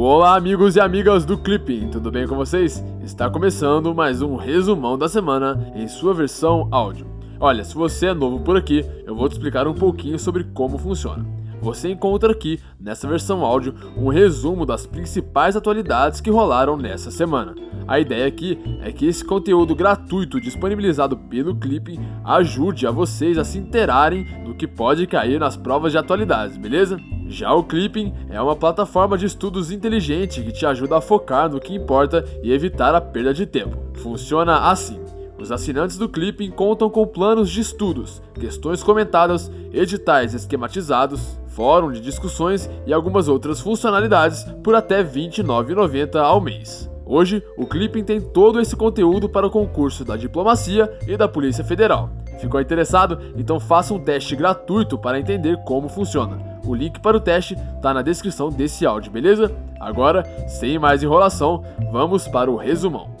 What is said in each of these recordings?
Olá, amigos e amigas do Clipping, tudo bem com vocês? Está começando mais um resumão da semana em sua versão áudio. Olha, se você é novo por aqui, eu vou te explicar um pouquinho sobre como funciona. Você encontra aqui, nessa versão áudio, um resumo das principais atualidades que rolaram nessa semana. A ideia aqui é que esse conteúdo gratuito disponibilizado pelo Clipping ajude a vocês a se interarem do que pode cair nas provas de atualidades, beleza? Já o Clipping é uma plataforma de estudos inteligente que te ajuda a focar no que importa e evitar a perda de tempo. Funciona assim. Os assinantes do Clipping contam com planos de estudos, questões comentadas, editais esquematizados, fórum de discussões e algumas outras funcionalidades por até R$ 29,90 ao mês. Hoje, o Clipping tem todo esse conteúdo para o concurso da Diplomacia e da Polícia Federal. Ficou interessado? Então faça um teste gratuito para entender como funciona. O link para o teste está na descrição desse áudio, beleza? Agora, sem mais enrolação, vamos para o resumão.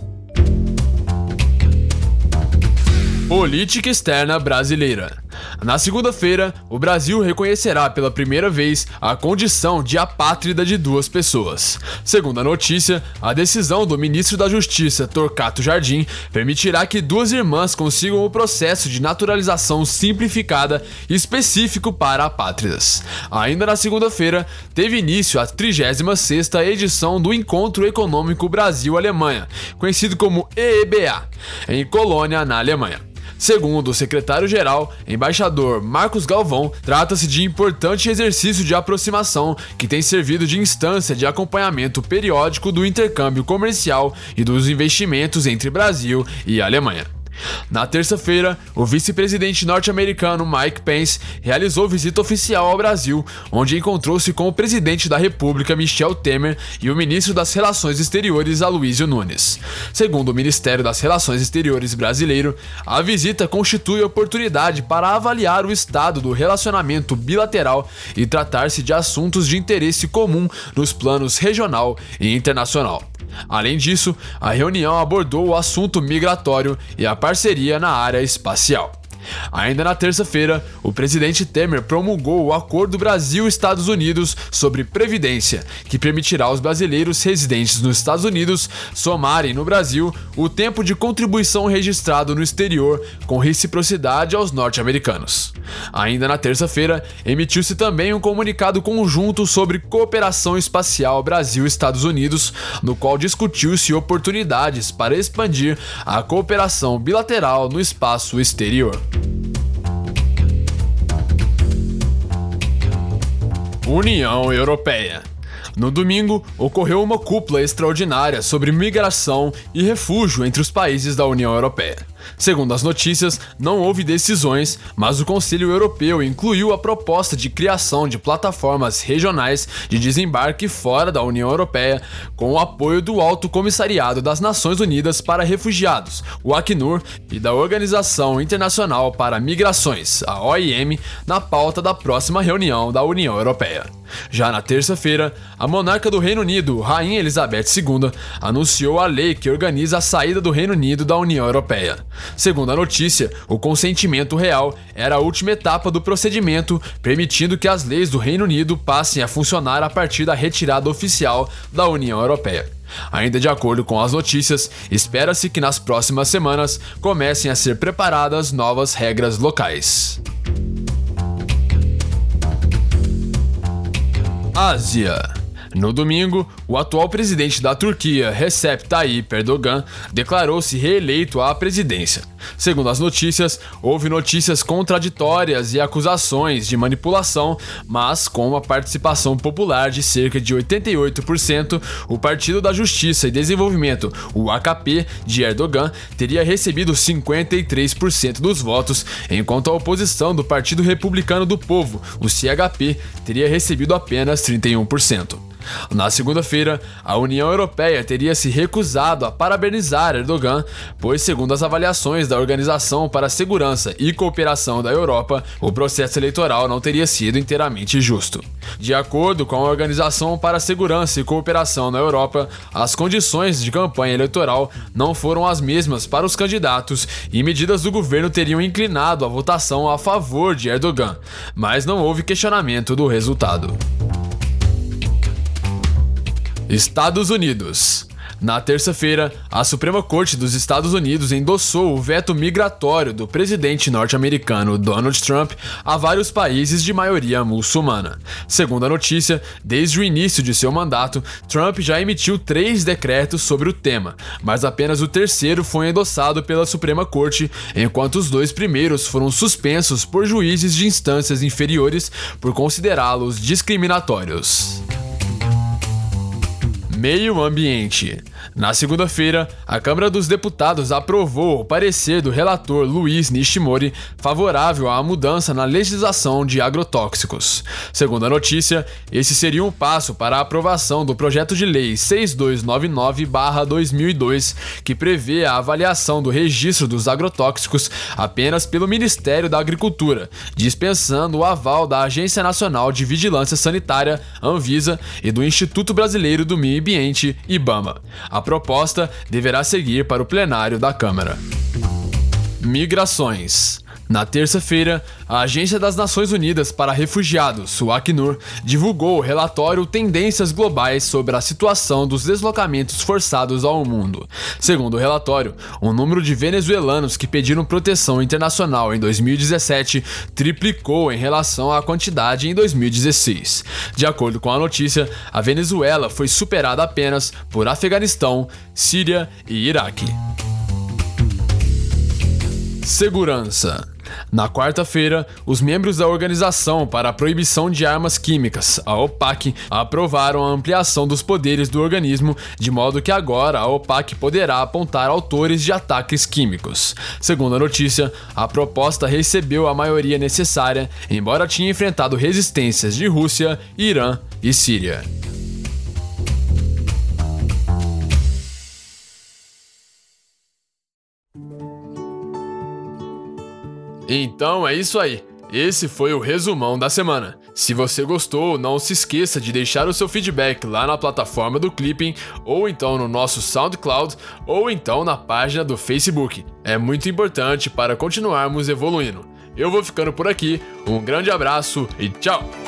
Política externa brasileira. Na segunda-feira, o Brasil reconhecerá pela primeira vez a condição de apátrida de duas pessoas. Segundo a notícia, a decisão do ministro da Justiça, Torcato Jardim, permitirá que duas irmãs consigam o processo de naturalização simplificada específico para apátridas. Ainda na segunda-feira, teve início a 36ª edição do Encontro Econômico Brasil-Alemanha, conhecido como EEBA, em Colônia, na Alemanha. Segundo o secretário-geral, embaixador Marcos Galvão, trata-se de importante exercício de aproximação que tem servido de instância de acompanhamento periódico do intercâmbio comercial e dos investimentos entre Brasil e Alemanha. Na terça-feira, o vice-presidente norte-americano Mike Pence realizou visita oficial ao Brasil, onde encontrou-se com o presidente da República Michel Temer e o ministro das Relações Exteriores Aloysio Nunes. Segundo o Ministério das Relações Exteriores brasileiro, a visita constitui oportunidade para avaliar o estado do relacionamento bilateral e tratar-se de assuntos de interesse comum nos planos regional e internacional. Além disso, a reunião abordou o assunto migratório e a parceria na área espacial. Ainda na terça-feira, o presidente Temer promulgou o Acordo Brasil-Estados Unidos sobre Previdência, que permitirá aos brasileiros residentes nos Estados Unidos somarem no Brasil o tempo de contribuição registrado no exterior com reciprocidade aos norte-americanos. Ainda na terça-feira, emitiu-se também um comunicado conjunto sobre cooperação espacial Brasil-Estados Unidos, no qual discutiu-se oportunidades para expandir a cooperação bilateral no espaço exterior. União Europeia. No domingo, ocorreu uma cúpula extraordinária sobre migração e refúgio entre os países da União Europeia. Segundo as notícias, não houve decisões, mas o Conselho Europeu incluiu a proposta de criação de plataformas regionais de desembarque fora da União Europeia, com o apoio do Alto Comissariado das Nações Unidas para Refugiados, o Acnur, e da Organização Internacional para Migrações, a OIM, na pauta da próxima reunião da União Europeia. Já na terça-feira, a monarca do Reino Unido, Rainha Elizabeth II, anunciou a lei que organiza a saída do Reino Unido da União Europeia. Segundo a notícia, o consentimento real era a última etapa do procedimento, permitindo que as leis do Reino Unido passem a funcionar a partir da retirada oficial da União Europeia. Ainda de acordo com as notícias, espera-se que nas próximas semanas comecem a ser preparadas novas regras locais. Ásia. No domingo, o atual presidente da Turquia, Recep Tayyip Erdogan, declarou-se reeleito à presidência. Segundo as notícias, houve notícias contraditórias e acusações de manipulação, mas com uma participação popular de cerca de 88%, o Partido da Justiça e Desenvolvimento, o AKP, de Erdogan, teria recebido 53% dos votos, enquanto a oposição do Partido Republicano do Povo, o CHP, teria recebido apenas 31%. Na segunda-feira, a União Europeia teria se recusado a parabenizar Erdogan, pois, segundo as avaliações da Organização para a Segurança e Cooperação da Europa, o processo eleitoral não teria sido inteiramente justo. De acordo com a Organização para a Segurança e Cooperação na Europa, as condições de campanha eleitoral não foram as mesmas para os candidatos e medidas do governo teriam inclinado a votação a favor de Erdogan, mas não houve questionamento do resultado. Estados Unidos. Na terça-feira, a Suprema Corte dos Estados Unidos endossou o veto migratório do presidente norte-americano Donald Trump a vários países de maioria muçulmana. Segundo a notícia, desde o início de seu mandato, Trump já emitiu três decretos sobre o tema, mas apenas o terceiro foi endossado pela Suprema Corte, enquanto os dois primeiros foram suspensos por juízes de instâncias inferiores por considerá-los discriminatórios. Meio Ambiente. Na segunda-feira, a Câmara dos Deputados aprovou o parecer do relator Luiz Nishimori favorável à mudança na legislação de agrotóxicos. Segundo a notícia, esse seria um passo para a aprovação do projeto de lei 6299-2002, que prevê a avaliação do registro dos agrotóxicos apenas pelo Ministério da Agricultura, dispensando o aval da Agência Nacional de Vigilância Sanitária, Anvisa, e do Instituto Brasileiro do Meio Ambiente, IBAMA. A proposta deverá seguir para o plenário da Câmara. Migrações. Na terça-feira, a Agência das Nações Unidas para Refugiados, o Acnur, divulgou o relatório Tendências Globais sobre a situação dos deslocamentos forçados ao mundo. Segundo o relatório, o número de venezuelanos que pediram proteção internacional em 2017 triplicou em relação à quantidade em 2016. De acordo com a notícia, a Venezuela foi superada apenas por Afeganistão, Síria e Iraque. Segurança. Na quarta-feira, os membros da Organização para a Proibição de Armas Químicas, a OPAC, aprovaram a ampliação dos poderes do organismo, de modo que agora a OPAC poderá apontar autores de ataques químicos. Segundo a notícia, a proposta recebeu a maioria necessária, embora tinha enfrentado resistências de Rússia, Irã e Síria. Então é isso aí. Esse foi o resumão da semana. Se você gostou, não se esqueça de deixar o seu feedback lá na plataforma do Clipping, ou então no nosso SoundCloud, ou então na página do Facebook. É muito importante para continuarmos evoluindo. Eu vou ficando por aqui, um grande abraço e tchau!